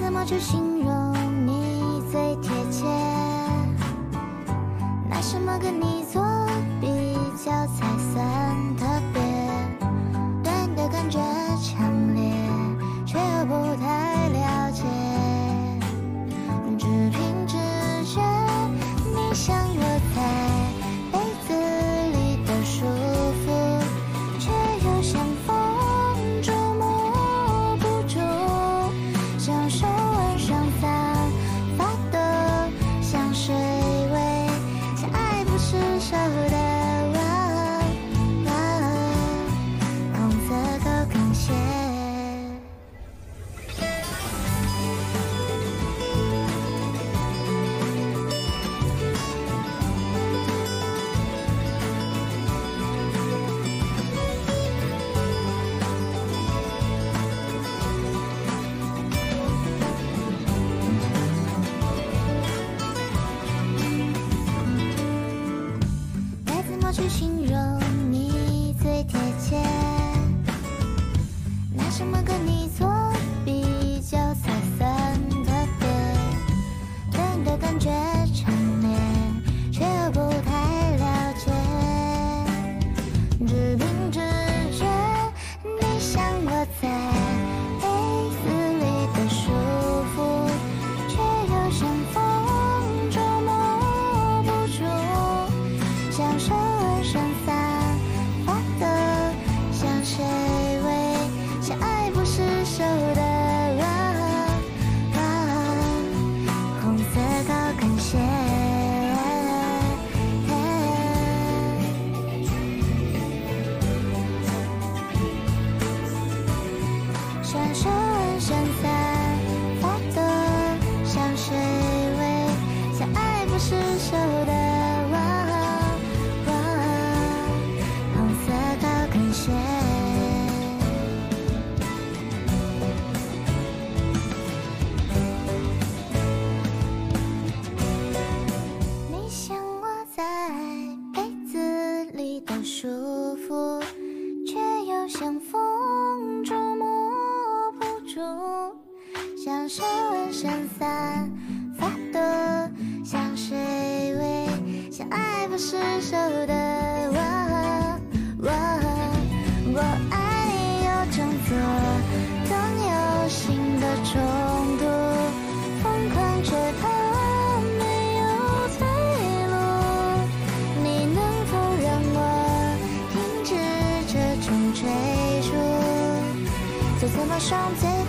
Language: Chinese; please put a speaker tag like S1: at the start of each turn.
S1: 怎么去形容你最贴切？拿什么跟你做比较才？去形容你最贴切？拿什么跟你？失守的我，我，我，爱有挣脱，痛有新的冲突，疯狂却怕没有退路。你能否让我停止这种追逐？就这么双。